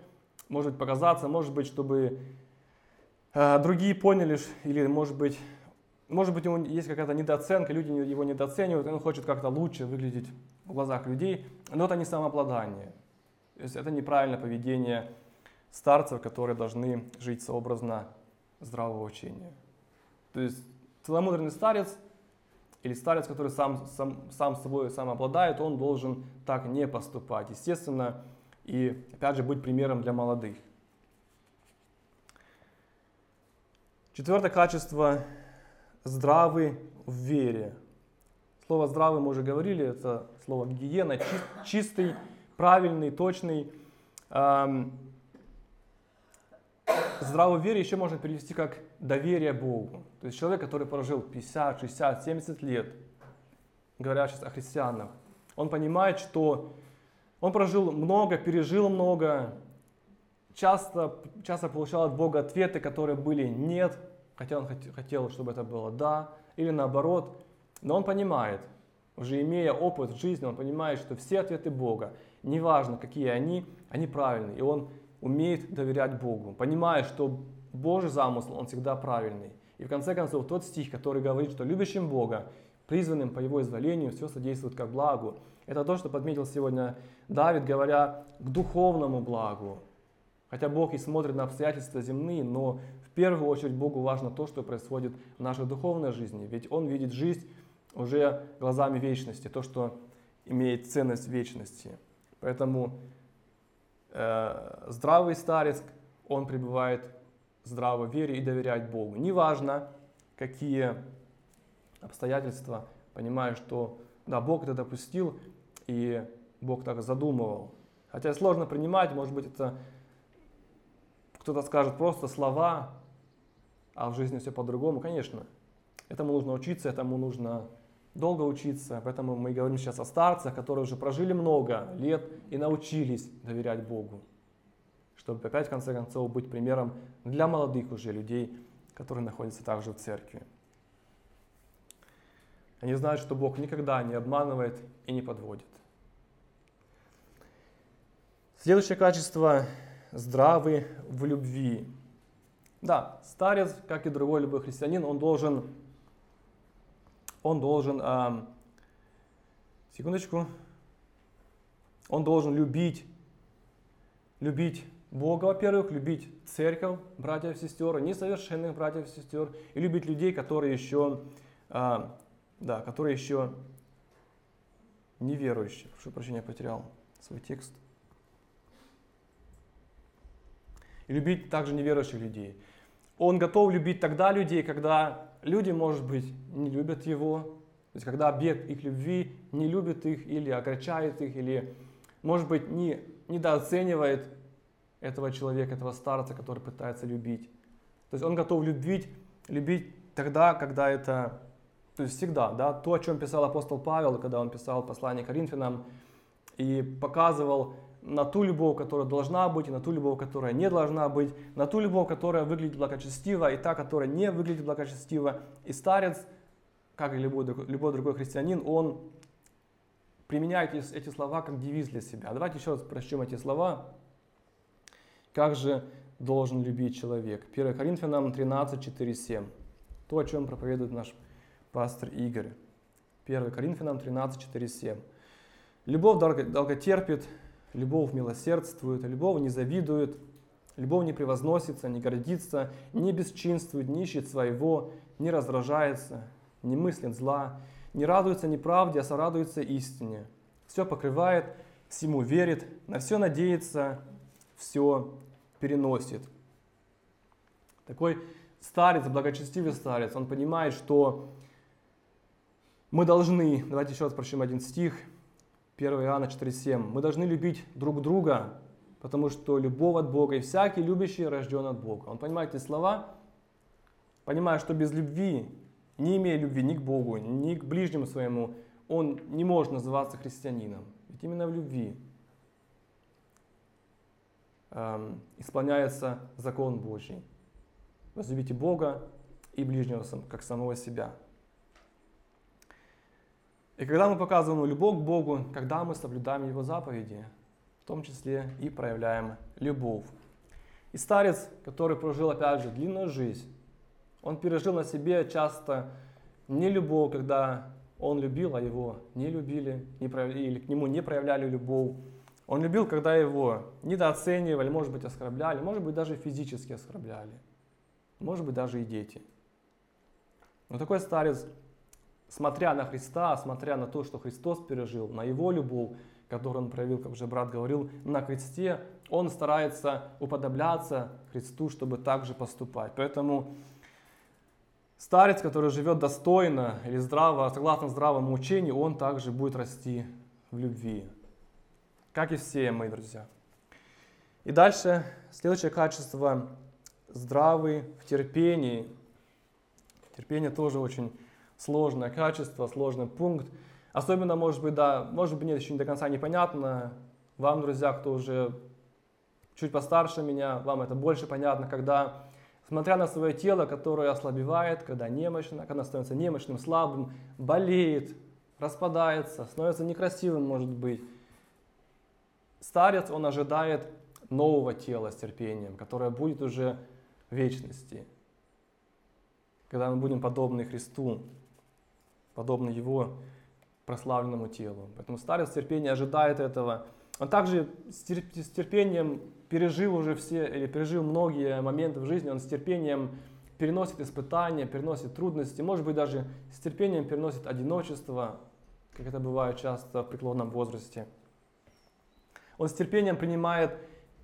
может быть показаться, может быть, чтобы э, другие поняли, или может быть, может быть, у него есть какая-то недооценка, люди его недооценивают, и он хочет как-то лучше выглядеть в глазах людей, но это не самообладание. То есть это неправильное поведение старцев, которые должны жить сообразно здравого учения. То есть целомудренный старец или старец, который сам, сам, сам собой сам обладает, он должен так не поступать. Естественно, и опять же быть примером для молодых. Четвертое качество – здравый в вере. Слово «здравый» мы уже говорили, это слово «гигиена», чистый, правильный, точный. Здравую вере еще можно перевести как доверие Богу. То есть человек, который прожил 50, 60, 70 лет, говоря сейчас о христианах, он понимает, что он прожил много, пережил много, часто, часто получал от Бога ответы, которые были «нет», хотя он хотел, чтобы это было «да», или наоборот. Но он понимает, уже имея опыт жизни, он понимает, что все ответы Бога, неважно какие они, они правильные. И он умеет доверять Богу, понимая, что Божий замысел, он всегда правильный. И в конце концов, тот стих, который говорит, что любящим Бога, призванным по Его изволению, все содействует как благу. Это то, что подметил сегодня Давид, говоря к духовному благу. Хотя Бог и смотрит на обстоятельства земные, но первую очередь Богу важно то, что происходит в нашей духовной жизни. Ведь Он видит жизнь уже глазами вечности, то, что имеет ценность вечности. Поэтому э, здравый старец, он пребывает в здравой вере и доверяет Богу. Неважно, какие обстоятельства, понимая, что да, Бог это допустил, и Бог так задумывал. Хотя сложно принимать, может быть, это кто-то скажет просто слова, а в жизни все по-другому. Конечно, этому нужно учиться, этому нужно долго учиться, поэтому мы говорим сейчас о старцах, которые уже прожили много лет и научились доверять Богу, чтобы опять в конце концов быть примером для молодых уже людей, которые находятся также в церкви. Они знают, что Бог никогда не обманывает и не подводит. Следующее качество – здравый в любви. Да, старец, как и другой любой христианин, он должен он должен, э, секундочку, он должен любить, любить Бога, во-первых, любить церковь, братьев и сестер, несовершенных братьев и сестер, и любить людей, которые еще, э, да, которые еще неверующие. Прошу прощения, потерял свой текст. И любить также неверующих людей. Он готов любить тогда людей, когда люди, может быть, не любят его. То есть, когда объект их любви не любит их или огорчает их, или, может быть, не, недооценивает этого человека, этого старца, который пытается любить. То есть он готов любить, любить тогда, когда это, то есть всегда, да, то, о чем писал апостол Павел, когда он писал послание Коринфянам и показывал на ту любовь, которая должна быть, и на ту любовь, которая не должна быть, на ту любовь, которая выглядит благочестиво, и та, которая не выглядит благочестиво. И старец, как и любой, любой другой христианин, он применяет эти слова как девиз для себя. Давайте еще раз прочтем эти слова. Как же должен любить человек? 1 Коринфянам 13, 4, 7. То, о чем проповедует наш пастор Игорь. 1 Коринфянам 13, 4, 7. Любовь долго, терпит, любовь милосердствует, любовь не завидует, любовь не превозносится, не гордится, не бесчинствует, не ищет своего, не раздражается, не мыслит зла, не радуется неправде, а сорадуется истине. Все покрывает, всему верит, на все надеется, все переносит. Такой старец, благочестивый старец, он понимает, что мы должны, давайте еще раз прочтем один стих, 1 Иоанна 4,7. Мы должны любить друг друга, потому что любовь от Бога, и всякий любящий рожден от Бога. Он понимает эти слова, понимая, что без любви, не имея любви ни к Богу, ни к ближнему своему, он не может называться христианином. Ведь именно в любви эм, исполняется закон Божий. Возлюбите Бога и ближнего, как самого себя. И когда мы показываем любовь к Богу, когда мы соблюдаем Его заповеди, в том числе и проявляем любовь. И старец, который прожил, опять же, длинную жизнь, он пережил на себе часто не любовь, когда он любил, а его не любили, не проявляли, или к нему не проявляли любовь. Он любил, когда его недооценивали, может быть, оскорбляли, может быть, даже физически оскорбляли. Может быть, даже и дети. Но такой старец, смотря на Христа, смотря на то, что Христос пережил, на его любовь, которую он проявил, как уже брат говорил, на кресте, он старается уподобляться Христу, чтобы также поступать. Поэтому старец, который живет достойно или здраво, согласно здравому учению, он также будет расти в любви. Как и все, мои друзья. И дальше, следующее качество – здравый в терпении. Терпение тоже очень сложное качество, сложный пункт. Особенно, может быть, да, может быть, нет, еще не до конца непонятно. Вам, друзья, кто уже чуть постарше меня, вам это больше понятно, когда, смотря на свое тело, которое ослабевает, когда немощно, когда становится немощным, слабым, болеет, распадается, становится некрасивым, может быть. Старец, он ожидает нового тела с терпением, которое будет уже в вечности, когда мы будем подобны Христу, подобны Его прославленному телу. Поэтому старец терпения ожидает этого. Он также с терпением пережил уже все, или пережил многие моменты в жизни, он с терпением переносит испытания, переносит трудности, может быть даже с терпением переносит одиночество, как это бывает часто в преклонном возрасте. Он с терпением принимает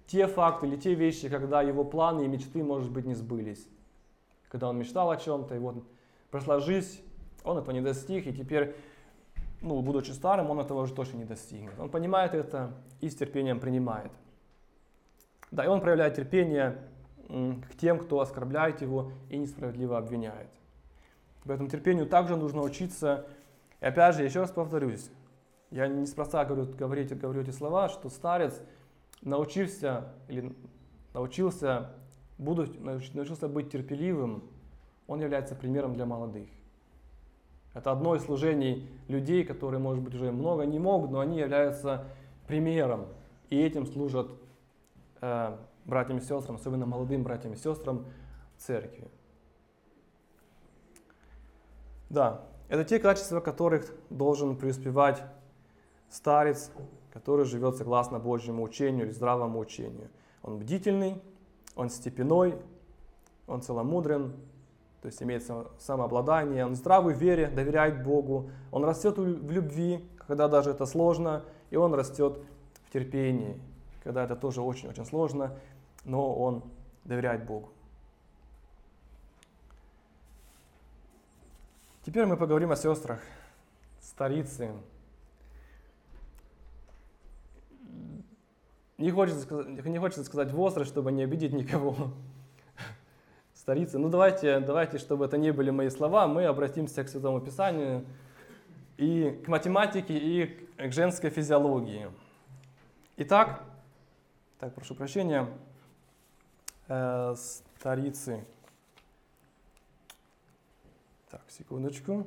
те факты или те вещи, когда его планы и мечты, может быть, не сбылись. Когда он мечтал о чем-то, и вот прошла жизнь, он этого не достиг, и теперь ну, будучи старым, он этого уже точно не достигнет. Он понимает это и с терпением принимает. Да, и он проявляет терпение к тем, кто оскорбляет его и несправедливо обвиняет. Поэтому терпению также нужно учиться. И опять же, еще раз повторюсь, я неспроста говорю, говорю, говорю эти слова, что старец научился или научился, буду, научился быть терпеливым, он является примером для молодых. Это одно из служений людей, которые, может быть, уже много не могут, но они являются примером. И этим служат э, братьям и сестрам, особенно молодым братьям и сестрам церкви. Да, это те качества, которых должен преуспевать старец, который живет согласно Божьему учению или здравому учению. Он бдительный, он степеной, он целомудрен, то есть имеет самообладание, он здравый в вере, доверяет Богу, он растет в любви, когда даже это сложно, и он растет в терпении, когда это тоже очень-очень сложно, но он доверяет Богу. Теперь мы поговорим о сестрах, старицы. Не хочется, не хочется сказать возраст, чтобы не обидеть никого старицы. Ну давайте, давайте, чтобы это не были мои слова, мы обратимся к Святому Писанию и к математике, и к женской физиологии. Итак, так, прошу прощения, э, старицы. Так, секундочку.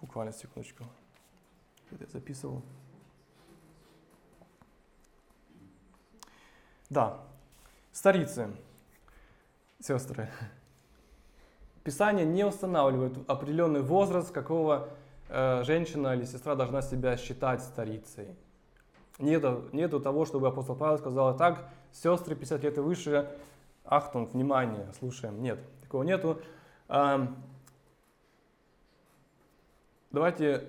Буквально секундочку. Я записывал. Да, старицы, сестры, Писание не устанавливает определенный возраст, какого э, женщина или сестра должна себя считать старицей. Нету, нету того, чтобы апостол Павел сказал, так, сестры 50 лет и выше, ахтунг, внимание, слушаем. Нет, такого нету. Э, давайте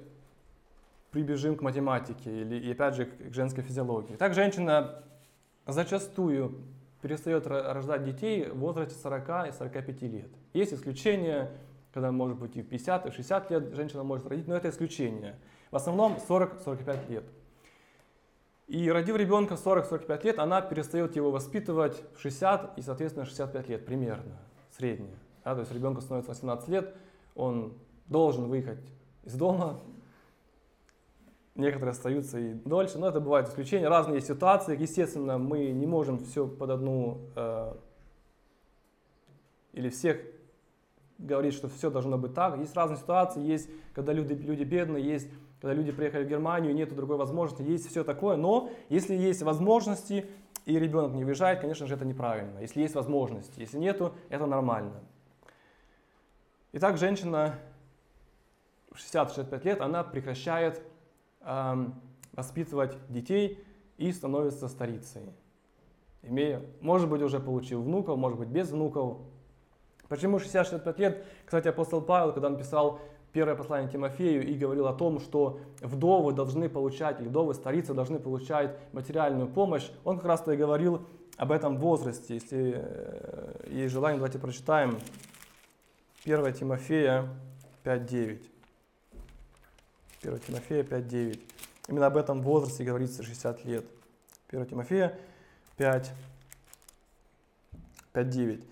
прибежим к математике или, и опять же к женской физиологии. Так женщина зачастую перестает рождать детей в возрасте 40 и 45 лет. Есть исключения, когда может быть и в 50, и в 60 лет женщина может родить, но это исключение. В основном 40-45 лет. И родив ребенка 40-45 лет, она перестает его воспитывать в 60 и, соответственно, 65 лет примерно, среднее. Да, то есть ребенку становится 18 лет, он должен выехать из дома, некоторые остаются и дольше, но это бывает исключения, разные ситуации. Естественно, мы не можем все под одну э, или всех говорить, что все должно быть так. Есть разные ситуации, есть, когда люди, люди бедные, есть когда люди приехали в Германию, нет другой возможности, есть все такое, но если есть возможности, и ребенок не выезжает, конечно же, это неправильно. Если есть возможности, если нету, это нормально. Итак, женщина в 60-65 лет, она прекращает воспитывать детей и становится старицей. Имея, может быть, уже получил внуков, может быть, без внуков. Почему 60-65 лет? Кстати, апостол Павел, когда он писал первое послание Тимофею и говорил о том, что вдовы должны получать, или вдовы, старицы должны получать материальную помощь, он как раз-то и говорил об этом возрасте. Если э, есть желание, давайте прочитаем 1 Тимофея 5.9. 1 Тимофея 5.9. Именно об этом возрасте говорится 60 лет. 1 Тимофея 5, 5.9.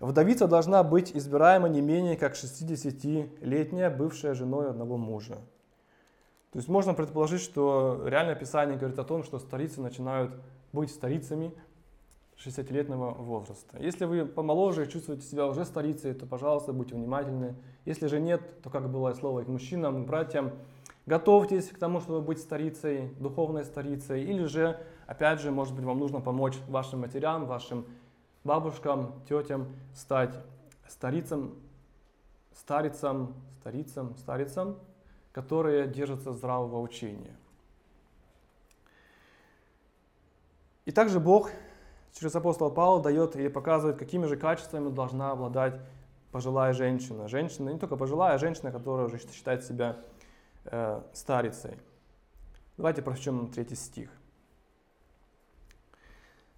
Вдовица должна быть избираема не менее как 60-летняя, бывшая женой одного мужа. То есть можно предположить, что реальное Писание говорит о том, что старицы начинают быть старицами 60-летнего возраста. Если вы помоложе и чувствуете себя уже старицей, то, пожалуйста, будьте внимательны. Если же нет, то, как было слово и мужчинам, к братьям, готовьтесь к тому, чтобы быть старицей, духовной старицей. Или же, опять же, может быть, вам нужно помочь вашим матерям, вашим бабушкам, тетям стать старицам, старицам, старицам, старицам, которые держатся здравого учения. И также Бог через апостола Павла дает или показывает, какими же качествами должна обладать пожилая женщина. Женщина, не только пожилая, а женщина, которая уже считает себя э, старицей. Давайте прочтем третий стих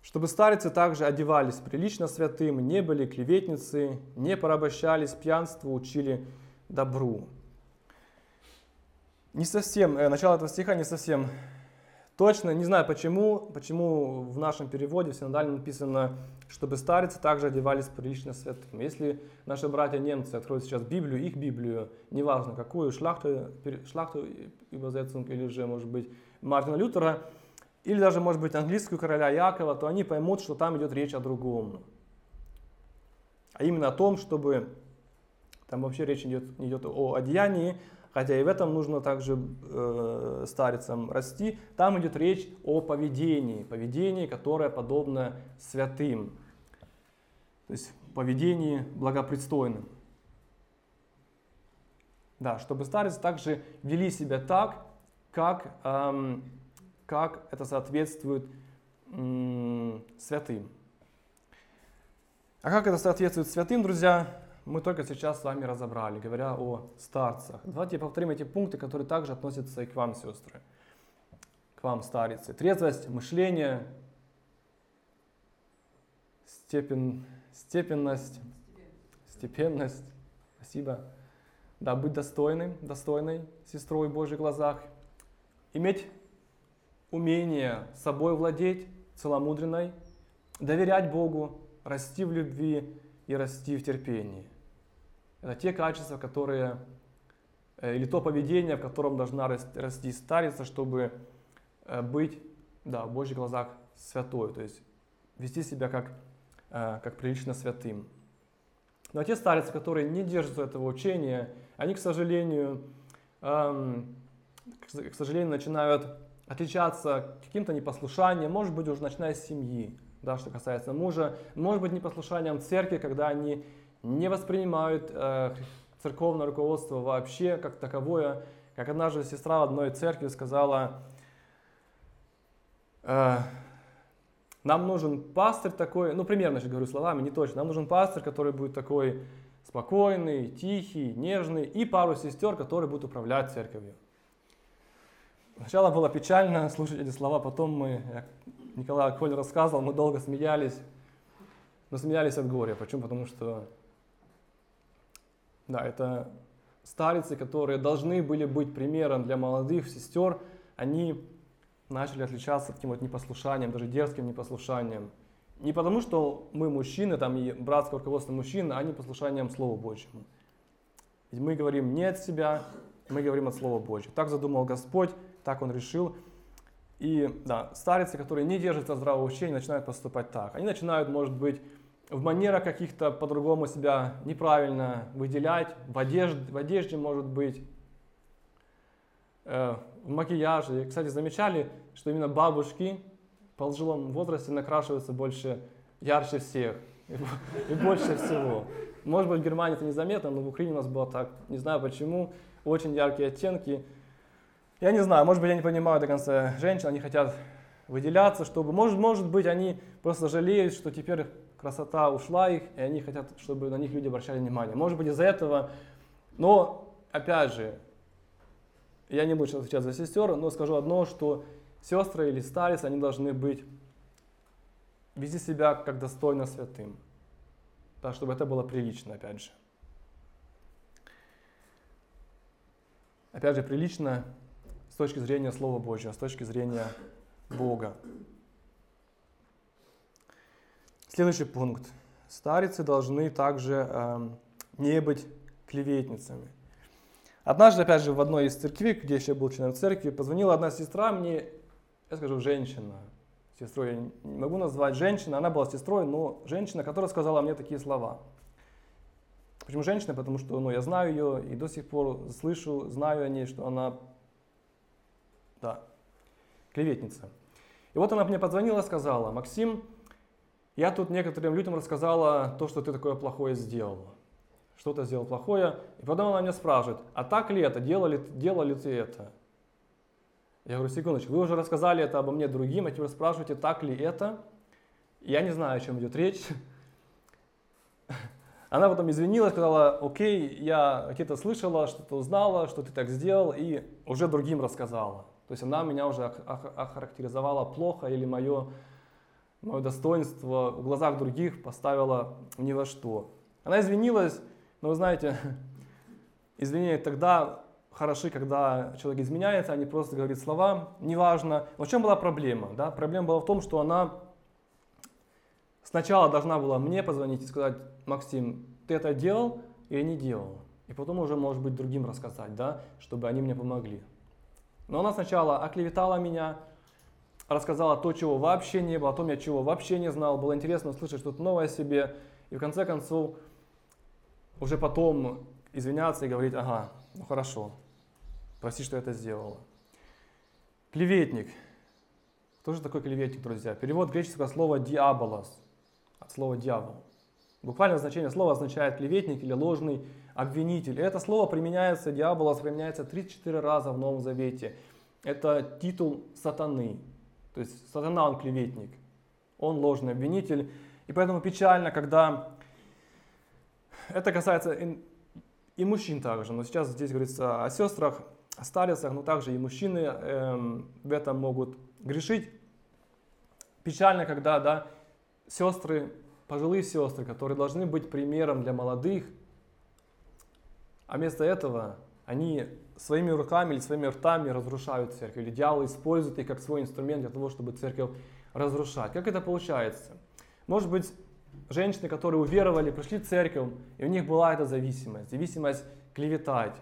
чтобы старицы также одевались прилично святым, не были клеветницы, не порабощались пьянству, учили добру. Не совсем, э, начало этого стиха не совсем точно, не знаю почему, почему в нашем переводе в синодальном написано, чтобы старицы также одевались прилично святым. Если наши братья-немцы откроют сейчас Библию, их Библию, неважно какую, шлахту, шлахту или же, может быть, Мартина Лютера, или даже, может быть, английскую короля Якова, то они поймут, что там идет речь о другом. А именно о том, чтобы там вообще речь идет, идет о одеянии, хотя и в этом нужно также э, старицам расти. Там идет речь о поведении, поведении, которое подобно святым, то есть поведении благопристойным. Да, чтобы старицы также вели себя так, как эм, как это соответствует святым. А как это соответствует святым, друзья, мы только сейчас с вами разобрали, говоря о старцах. Давайте повторим эти пункты, которые также относятся и к вам, сестры, к вам, старицы. Трезвость, мышление, степен, степенность, степенность, спасибо. Да, быть достойным, достойной сестрой в Божьих глазах, иметь умение собой владеть, целомудренной, доверять Богу, расти в любви и расти в терпении. Это те качества, которые, э, или то поведение, в котором должна расти старица, чтобы э, быть да, в Божьих глазах святой, то есть вести себя как, э, как прилично святым. Но те старицы, которые не держатся этого учения, они, к сожалению, эм, к сожалению, начинают отличаться каким-то непослушанием, может быть, уже начиная с семьи, да, что касается мужа, может быть, непослушанием церкви, когда они не воспринимают э, церковное руководство вообще как таковое. Как однажды сестра в одной церкви сказала, э, нам нужен пастырь такой, ну примерно же говорю словами, не точно, нам нужен пастырь, который будет такой спокойный, тихий, нежный, и пару сестер, которые будут управлять церковью. Сначала было печально слушать эти слова, потом мы, Николай Коль рассказывал, мы долго смеялись, но смеялись от горя. Почему? Потому что, да, это старицы, которые должны были быть примером для молодых сестер, они начали отличаться таким вот непослушанием, даже дерзким непослушанием. Не потому, что мы мужчины, там и братское руководство мужчин, а не послушанием Слову Божьему. Ведь мы говорим не от себя, мы говорим от Слова Божьего. Так задумал Господь, так Он решил. И да, старицы, которые не держатся здравого учения, начинают поступать так. Они начинают, может быть, в манерах каких-то по-другому себя неправильно выделять, в одежде, в одежде может быть, э, в макияже. И, кстати, замечали, что именно бабушки в пожилом возрасте накрашиваются больше, ярче всех и больше всего. Может быть, в Германии это незаметно, но в Украине у нас было так. Не знаю почему. Очень яркие оттенки. Я не знаю, может быть, я не понимаю до конца женщин, они хотят выделяться, чтобы, может, может быть, они просто жалеют, что теперь красота ушла их, и они хотят, чтобы на них люди обращали внимание. Может быть, из-за этого, но, опять же, я не буду сейчас отвечать за сестер, но скажу одно, что сестры или старец, они должны быть, вести себя как достойно святым. Да, чтобы это было прилично, опять же. Опять же, прилично с точки зрения Слова Божьего, с точки зрения Бога. Следующий пункт. Старицы должны также э, не быть клеветницами. Однажды, опять же, в одной из церквей, где еще был членом церкви, позвонила одна сестра мне, я скажу, женщина. Сестрой я не могу назвать женщина, она была сестрой, но женщина, которая сказала мне такие слова. Почему женщина? Потому что ну, я знаю ее и до сих пор слышу, знаю о ней, что она, да, клеветница. И вот она мне позвонила сказала, Максим, я тут некоторым людям рассказала то, что ты такое плохое сделал. Что-то сделал плохое. И потом она меня спрашивает, а так ли это, делали, делали ты это? Я говорю, секундочку, вы уже рассказали это обо мне другим, а теперь спрашиваете, так ли это? Я не знаю, о чем идет речь. Она потом извинилась, сказала, окей, я где-то слышала, что-то узнала, что ты так сделал, и уже другим рассказала. То есть она меня уже охарактеризовала плохо или мое мое достоинство в глазах других поставила ни во что. Она извинилась, но вы знаете, извинения тогда хороши, когда человек изменяется, а не просто говорит слова, неважно. Но в чем была проблема? Да? Проблема была в том, что она сначала должна была мне позвонить и сказать, Максим, ты это делал или не делал? И потом уже, может быть, другим рассказать, да, чтобы они мне помогли. Но она сначала оклеветала меня, рассказала то, чего вообще не было, о том, я чего вообще не знал. Было интересно услышать что-то новое о себе. И в конце концов, уже потом извиняться и говорить, ага, ну хорошо, прости, что я это сделала. Клеветник. Кто же такой клеветник, друзья? Перевод греческого слова «диаболос» от слова «дьявол». Буквально значение слова означает клеветник или ложный обвинитель. Это слово применяется, диаболос применяется 34 раза в Новом Завете. Это титул сатаны. То есть сатана, он клеветник, он ложный обвинитель. И поэтому печально, когда это касается и, и мужчин также. Но сейчас здесь говорится о сестрах, о старицах, но также и мужчины эм, в этом могут грешить. Печально, когда да, сестры, пожилые сестры, которые должны быть примером для молодых, а вместо этого они своими руками или своими ртами разрушают церковь, или дьявол использует их как свой инструмент для того, чтобы церковь разрушать. Как это получается? Может быть, женщины, которые уверовали, пришли в церковь, и у них была эта зависимость, зависимость клеветать.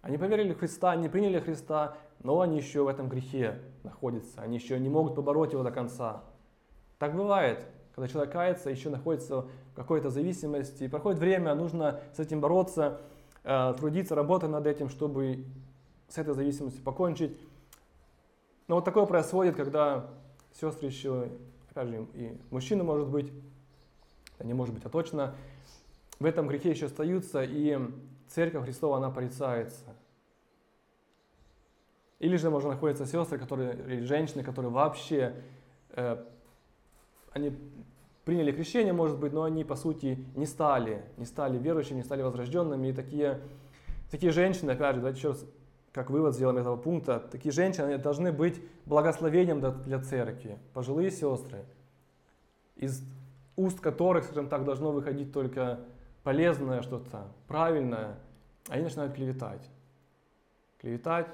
Они поверили в Христа, не приняли Христа, но они еще в этом грехе находятся, они еще не могут побороть его до конца. Так бывает, когда человек кается, еще находится в какой-то зависимости, проходит время, нужно с этим бороться, трудиться, работать над этим, чтобы с этой зависимостью покончить. Но вот такое происходит, когда сестры еще, опять же, и мужчины, может быть, не может быть, а точно, в этом грехе еще остаются, и церковь Христова, она порицается. Или же, можно находиться сестры, которые, или женщины, которые вообще, э, они приняли крещение, может быть, но они, по сути, не стали, не стали верующими, не стали возрожденными. И такие, такие женщины, опять же, давайте еще раз как вывод сделаем этого пункта, такие женщины они должны быть благословением для церкви. Пожилые сестры из уст которых, скажем так, должно выходить только полезное что-то, правильное, они начинают клеветать. Клеветать.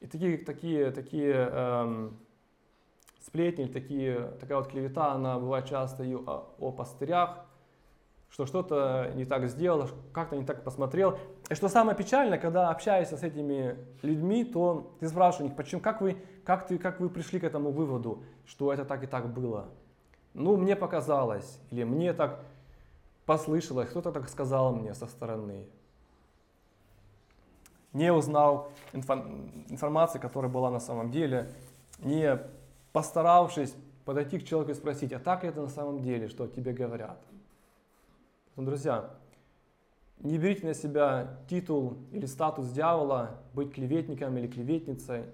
И такие, такие, такие эм, сплетни, такие, такая вот клевета, она бывает часто и о, о пастырях, что что-то не так сделал, как-то не так посмотрел. И что самое печальное, когда общаешься с этими людьми, то ты спрашиваешь у них, почему, как вы, как, ты, как вы пришли к этому выводу, что это так и так было. Ну, мне показалось, или мне так послышалось, кто-то так сказал мне со стороны. Не узнал информации, которая была на самом деле, не постаравшись подойти к человеку и спросить, а так ли это на самом деле, что тебе говорят. Но, друзья, не берите на себя титул или статус дьявола, быть клеветником или клеветницей.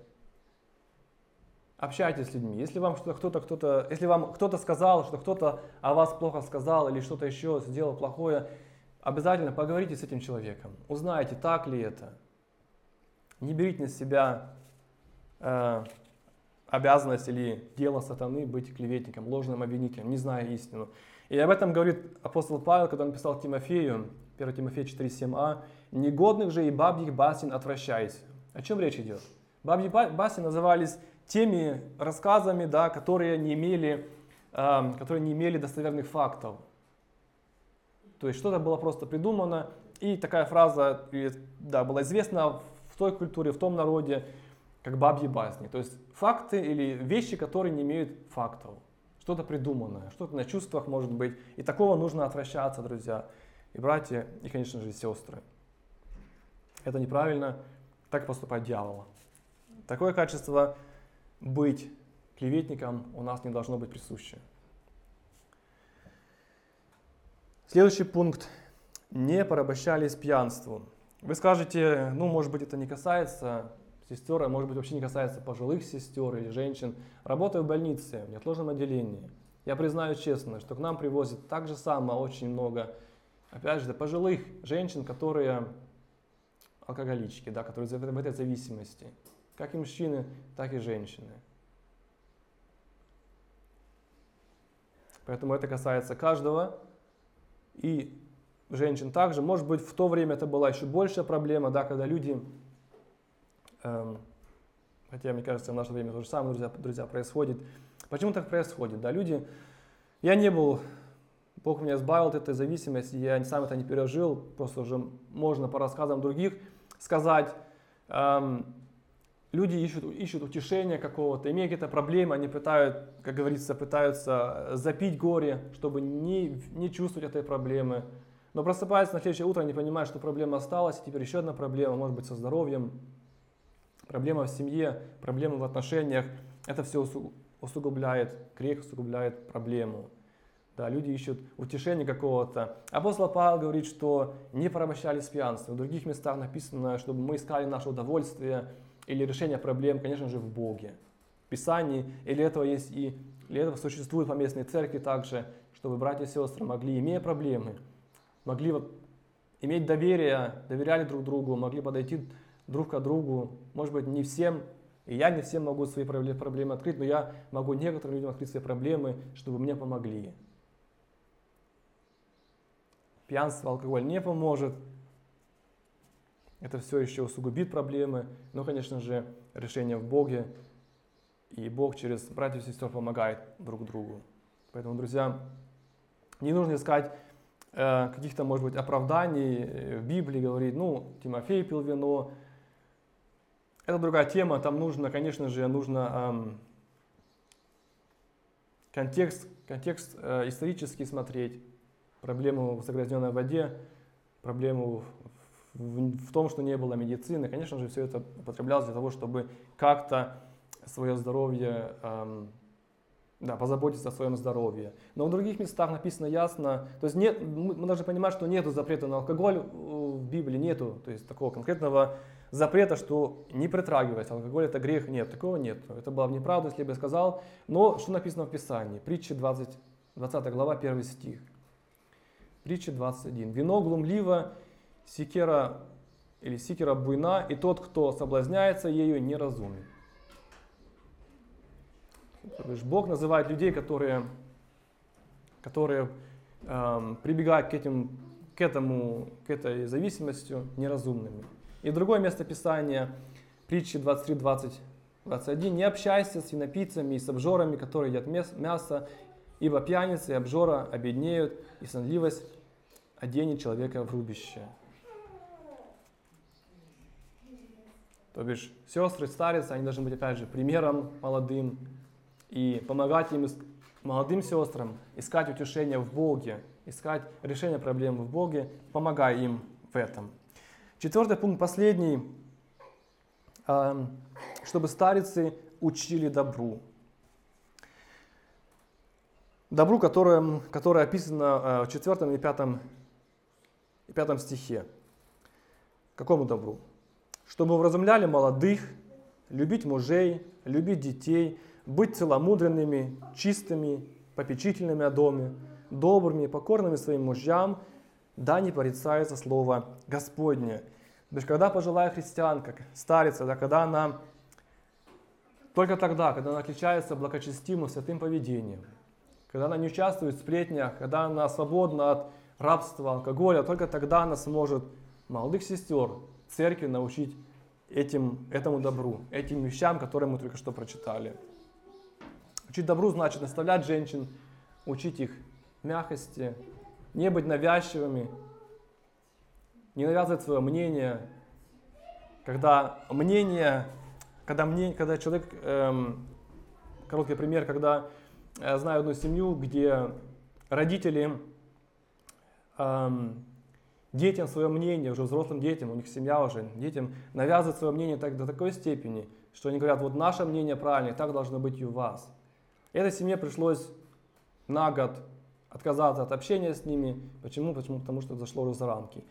Общайтесь с людьми. Если вам кто-то, кто-то, если вам кто-то сказал, что кто-то о вас плохо сказал или что-то еще сделал плохое, обязательно поговорите с этим человеком. Узнайте, так ли это. Не берите на себя э, обязанность или дело сатаны быть клеветником, ложным обвинителем, не зная истину. И об этом говорит апостол Павел, когда он писал Тимофею, 1 Тимофея 4,7а, «Негодных же и бабьих басен отвращайся». О чем речь идет? Бабьи басни назывались теми рассказами, да, которые, не имели, э, которые не имели достоверных фактов. То есть что-то было просто придумано, и такая фраза да, была известна в той культуре, в том народе, как бабьи басни. То есть факты или вещи, которые не имеют фактов что-то придуманное, что-то на чувствах может быть. И такого нужно отвращаться, друзья, и братья, и, конечно же, сестры. Это неправильно, так поступать дьявола. Такое качество быть клеветником у нас не должно быть присуще. Следующий пункт. Не порабощались пьянству. Вы скажете, ну, может быть, это не касается сестер, а может быть вообще не касается пожилых сестер или женщин. Работаю в больнице, в неотложном отделении. Я признаю честно, что к нам привозят так же самое очень много, опять же, пожилых женщин, которые алкоголички, да, которые в этой зависимости. Как и мужчины, так и женщины. Поэтому это касается каждого. И женщин также. Может быть, в то время это была еще большая проблема, да, когда люди хотя, мне кажется, в наше время то же самое, друзья, друзья, происходит. Почему так происходит? Да, люди... Я не был... Бог меня избавил от этой зависимости, я сам это не пережил, просто уже можно по рассказам других сказать. Эм, люди ищут, ищут утешения какого-то, имея какие-то проблемы, они пытают, как говорится, пытаются запить горе, чтобы не, не чувствовать этой проблемы. Но просыпаясь на следующее утро, они понимают, что проблема осталась, и теперь еще одна проблема, может быть, со здоровьем, проблема в семье, проблемы в отношениях, это все усугубляет, грех усугубляет проблему. Да, люди ищут утешения какого-то. Апостол Павел говорит, что не порабощались пьянством. В других местах написано, чтобы мы искали наше удовольствие или решение проблем, конечно же, в Боге. В Писании, или этого есть и для этого существует поместные церкви также, чтобы братья и сестры могли, имея проблемы, могли вот иметь доверие, доверяли друг другу, могли подойти друг к другу. Может быть, не всем, и я не всем могу свои проблемы открыть, но я могу некоторым людям открыть свои проблемы, чтобы мне помогли. Пьянство, алкоголь не поможет. Это все еще усугубит проблемы. Но, конечно же, решение в Боге. И Бог через братьев и сестер помогает друг другу. Поэтому, друзья, не нужно искать э, каких-то, может быть, оправданий в Библии, говорить, ну, Тимофей пил вино, это другая тема, там нужно, конечно же, нужно эм, контекст, контекст э, исторический смотреть, проблему в загрязненной воде, проблему в, в, в том, что не было медицины. Конечно же, все это употреблялось для того, чтобы как-то свое здоровье, эм, да, позаботиться о своем здоровье. Но в других местах написано ясно, то есть нет, мы должны понимать, что нет запрета на алкоголь в Библии, нету, то есть такого конкретного запрета, что не притрагивайся, алкоголь это грех, нет, такого нет. Это была бы неправда, если бы я сказал. Но что написано в Писании? Притча 20, 20 глава, 1 стих. Притча 21. Вино глумливо, сикера или сикера буйна, и тот, кто соблазняется ею, неразумен. Бог называет людей, которые, которые эм, прибегают к, этим, к, этому, к этой зависимости неразумными. И другое место Писания, притчи 23, 20, 21. «Не общайся с винопийцами и с обжорами, которые едят мясо, ибо пьяницы и обжора обеднеют, и сонливость оденет человека в рубище». То бишь, сестры, старицы, они должны быть, опять же, примером молодым и помогать им, молодым сестрам, искать утешение в Боге, искать решение проблем в Боге, помогая им в этом. Четвертый пункт, последний, чтобы старицы учили добру. Добру, которое, которое описано в четвертом и пятом, и пятом стихе. Какому добру? чтобы вразумляли молодых, любить мужей, любить детей, быть целомудренными, чистыми, попечительными о доме, добрыми, покорными своим мужьям, да не порицается слово Господне. То есть, когда пожилая христианка, старица, да, когда она, только тогда, когда она отличается благочестимым, святым поведением, когда она не участвует в сплетнях, когда она свободна от рабства, алкоголя, только тогда она сможет молодых сестер церкви научить этим, этому добру, этим вещам, которые мы только что прочитали. Учить добру значит наставлять женщин, учить их мягкости, не быть навязчивыми, не навязывать свое мнение. Когда мнение, когда, мне, когда человек, эм, короткий пример, когда я знаю одну семью, где родители эм, детям свое мнение, уже взрослым детям, у них семья уже, детям навязывают свое мнение так, до такой степени, что они говорят, вот наше мнение правильное, так должно быть и у вас. Этой семье пришлось на год отказаться от общения с ними. Почему? Почему? Потому что зашло уже за рамки.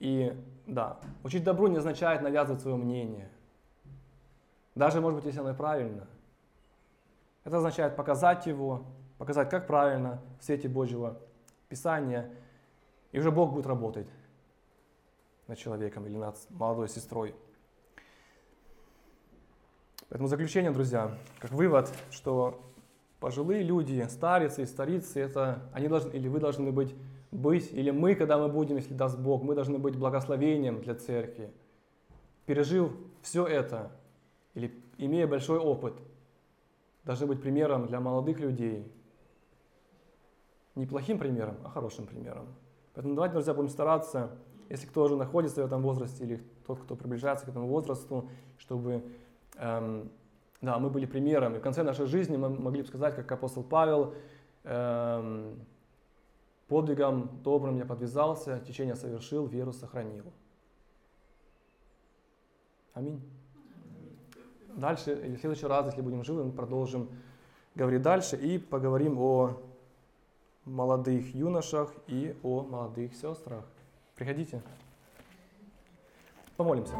И да, учить добру не означает навязывать свое мнение. Даже, может быть, если оно и правильно. Это означает показать его, показать, как правильно в свете Божьего Писания. И уже Бог будет работать над человеком или над молодой сестрой. Поэтому заключение, друзья, как вывод, что пожилые люди, старицы и старицы, это они должны, или вы должны быть, быть, или мы, когда мы будем, если даст Бог, мы должны быть благословением для церкви. Пережив все это, или имея большой опыт, должны быть примером для молодых людей. Не плохим примером, а хорошим примером. Поэтому давайте, друзья, будем стараться если кто уже находится в этом возрасте или тот, кто приближается к этому возрасту, чтобы эм, да, мы были примером. И в конце нашей жизни мы могли бы сказать, как апостол Павел, эм, подвигом добрым я подвязался, течение совершил, веру сохранил. Аминь. Дальше, или в следующий раз, если будем живы, мы продолжим говорить дальше и поговорим о молодых юношах и о молодых сестрах. Приходите. Помолимся.